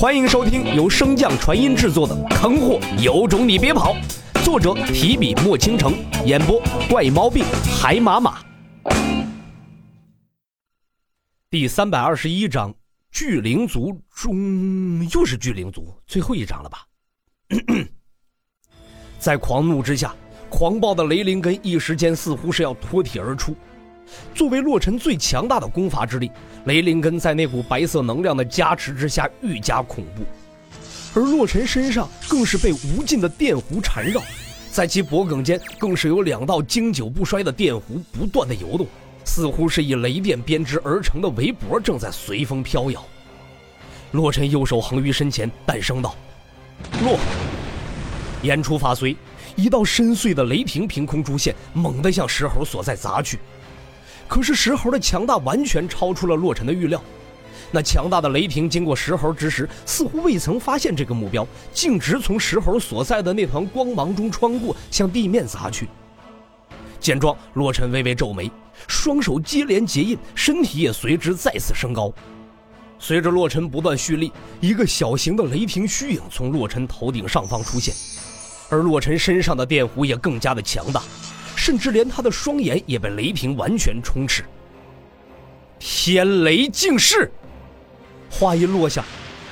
欢迎收听由升降传音制作的《坑货有种你别跑》，作者提笔墨倾城，演播怪猫病海马马。第三百二十一章，巨灵族中又是巨灵族，最后一章了吧？在狂怒之下，狂暴的雷灵根一时间似乎是要脱体而出。作为洛尘最强大的攻伐之力，雷灵根在那股白色能量的加持之下愈加恐怖，而洛尘身上更是被无尽的电弧缠绕，在其脖颈间更是有两道经久不衰的电弧不断的游动，似乎是以雷电编织而成的围脖正在随风飘摇。洛尘右手横于身前，淡声道：“落！”言出法随，一道深邃的雷霆凭空出现，猛地向石猴所在砸去。可是石猴的强大完全超出了洛尘的预料，那强大的雷霆经过石猴之时，似乎未曾发现这个目标，径直从石猴所在的那团光芒中穿过，向地面砸去。见状，洛尘微微皱眉，双手接连结印，身体也随之再次升高。随着洛尘不断蓄力，一个小型的雷霆虚影从洛尘头顶上方出现，而洛尘身上的电弧也更加的强大。甚至连他的双眼也被雷霆完全充斥。天雷尽世，话音落下，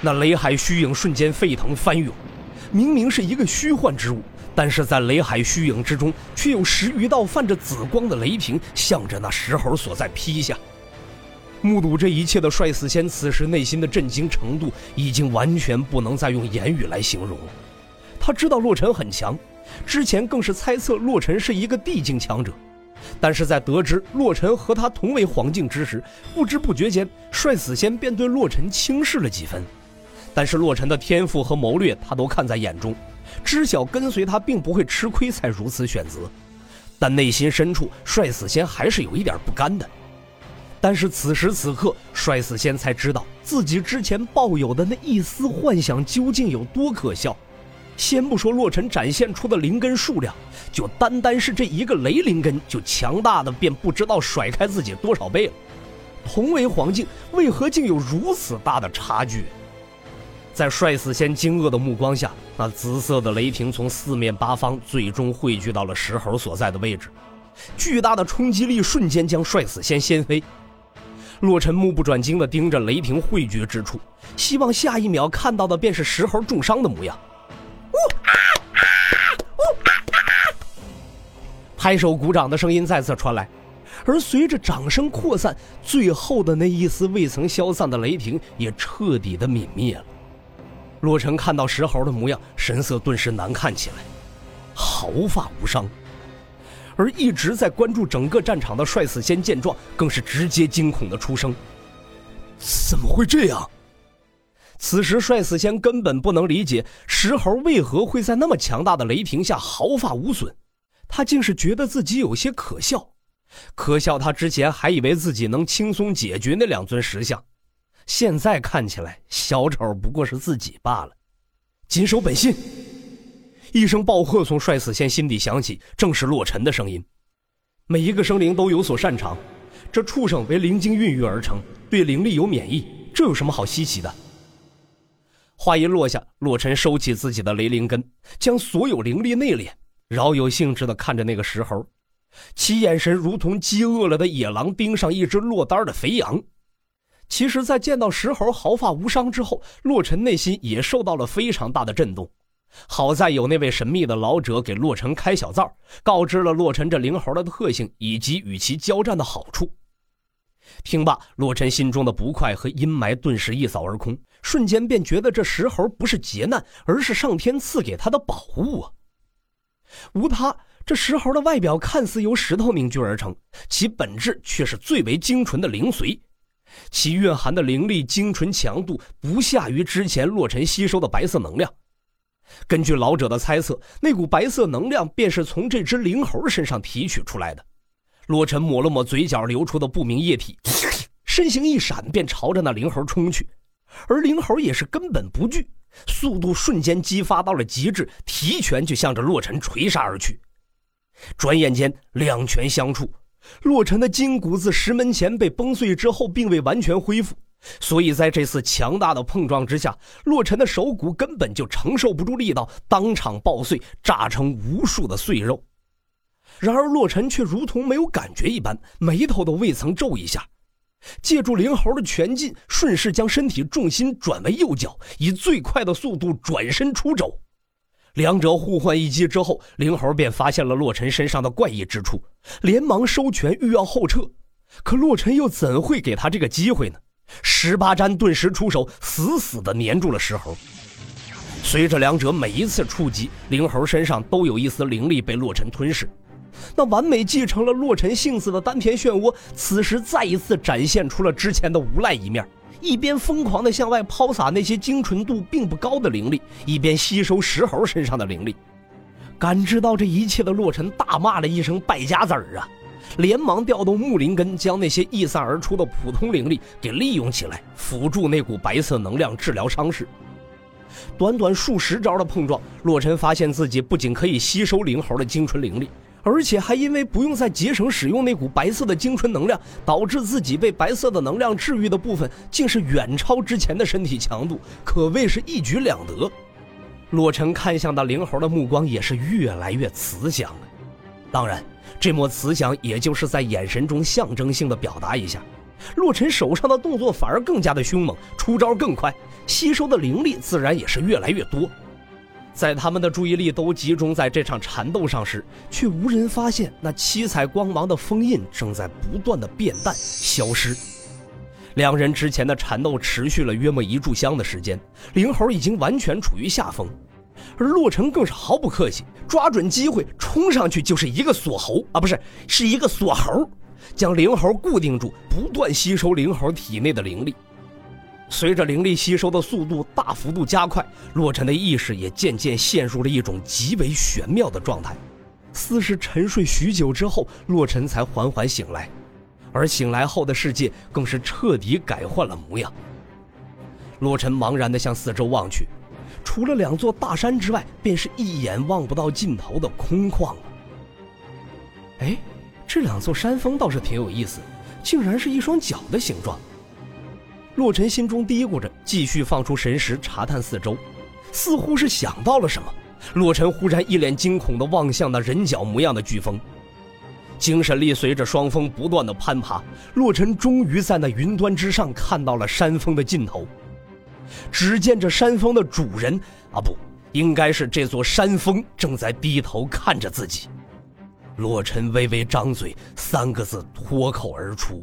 那雷海虚影瞬间沸腾翻涌。明明是一个虚幻之物，但是在雷海虚影之中，却有十余道泛着紫光的雷霆向着那石猴所在劈下。目睹这一切的帅死仙，此时内心的震惊程度已经完全不能再用言语来形容了。他知道洛尘很强。之前更是猜测洛尘是一个地境强者，但是在得知洛尘和他同为黄境之时，不知不觉间，帅死仙便对洛尘轻视了几分。但是洛尘的天赋和谋略，他都看在眼中，知晓跟随他并不会吃亏，才如此选择。但内心深处，帅死仙还是有一点不甘的。但是此时此刻，帅死仙才知道自己之前抱有的那一丝幻想究竟有多可笑。先不说洛尘展现出的灵根数量，就单单是这一个雷灵根，就强大的便不知道甩开自己多少倍了。同为黄境，为何竟有如此大的差距？在帅死仙惊愕的目光下，那紫色的雷霆从四面八方最终汇聚到了石猴所在的位置，巨大的冲击力瞬间将帅死仙掀飞。洛尘目不转睛地盯着雷霆汇聚之处，希望下一秒看到的便是石猴重伤的模样。拍手鼓掌的声音再次传来，而随着掌声扩散，最后的那一丝未曾消散的雷霆也彻底的泯灭了。洛尘看到石猴的模样，神色顿时难看起来，毫发无伤。而一直在关注整个战场的帅死仙见状，更是直接惊恐的出声：“怎么会这样？”此时，帅死仙根本不能理解石猴为何会在那么强大的雷霆下毫发无损。他竟是觉得自己有些可笑，可笑他之前还以为自己能轻松解决那两尊石像，现在看起来小丑不过是自己罢了。谨守本心！一声暴喝从帅死仙心底响起，正是洛尘的声音。每一个生灵都有所擅长，这畜生为灵晶孕育而成，对灵力有免疫，这有什么好稀奇的？话音落下，洛尘收起自己的雷灵根，将所有灵力内敛。饶有兴致地看着那个石猴，其眼神如同饥饿了的野狼盯上一只落单的肥羊。其实，在见到石猴毫发无伤之后，洛尘内心也受到了非常大的震动。好在有那位神秘的老者给洛尘开小灶，告知了洛尘这灵猴的特性以及与其交战的好处。听罢，洛尘心中的不快和阴霾顿时一扫而空，瞬间便觉得这石猴不是劫难，而是上天赐给他的宝物啊！无他，这石猴的外表看似由石头凝聚而成，其本质却是最为精纯的灵髓，其蕴含的灵力精纯强度不下于之前洛尘吸收的白色能量。根据老者的猜测，那股白色能量便是从这只灵猴身上提取出来的。洛尘抹了抹嘴角流出的不明液体，身形一闪，便朝着那灵猴冲去，而灵猴也是根本不惧。速度瞬间激发到了极致，提拳就向着洛尘锤杀而去。转眼间，两拳相触，洛尘的筋骨自石门前被崩碎之后，并未完全恢复，所以在这次强大的碰撞之下，洛尘的手骨根本就承受不住力道，当场爆碎，炸成无数的碎肉。然而洛尘却如同没有感觉一般，眉头都未曾皱一下，借助灵猴的拳劲，顺势将身体重心转为右脚，以最快的速度转身出肘。两者互换一击之后，灵猴便发现了洛尘身上的怪异之处，连忙收拳欲要后撤，可洛尘又怎会给他这个机会呢？十八斩顿时出手，死死地粘住了石猴。随着两者每一次触及，灵猴身上都有一丝灵力被洛尘吞噬。那完美继承了洛尘性子的丹田漩涡，此时再一次展现出了之前的无赖一面。一边疯狂地向外抛洒那些精纯度并不高的灵力，一边吸收石猴身上的灵力。感知到这一切的洛尘大骂了一声“败家子儿啊”，连忙调动木灵根，将那些溢散而出的普通灵力给利用起来，辅助那股白色能量治疗伤势。短短数十招的碰撞，洛尘发现自己不仅可以吸收灵猴的精纯灵力。而且还因为不用再节省使用那股白色的精纯能量，导致自己被白色的能量治愈的部分竟是远超之前的身体强度，可谓是一举两得。洛尘看向那灵猴的目光也是越来越慈祥了。当然，这抹慈祥也就是在眼神中象征性的表达一下。洛尘手上的动作反而更加的凶猛，出招更快，吸收的灵力自然也是越来越多。在他们的注意力都集中在这场缠斗上时，却无人发现那七彩光芒的封印正在不断的变淡消失。两人之前的缠斗持续了约莫一炷香的时间，灵猴已经完全处于下风，而洛尘更是毫不客气，抓准机会冲上去就是一个锁喉啊，不是，是一个锁喉，将灵猴固定住，不断吸收灵猴体内的灵力。随着灵力吸收的速度大幅度加快，洛尘的意识也渐渐陷入了一种极为玄妙的状态，似是沉睡许久之后，洛尘才缓缓醒来，而醒来后的世界更是彻底改换了模样。洛尘茫然地向四周望去，除了两座大山之外，便是一眼望不到尽头的空旷了。哎，这两座山峰倒是挺有意思，竟然是一双脚的形状。洛尘心中嘀咕着，继续放出神识查探四周，似乎是想到了什么。洛尘忽然一脸惊恐地望向那人脚模样的飓风，精神力随着双峰不断的攀爬，洛尘终于在那云端之上看到了山峰的尽头。只见这山峰的主人啊，不应该是这座山峰正在低头看着自己。洛尘微微张嘴，三个字脱口而出。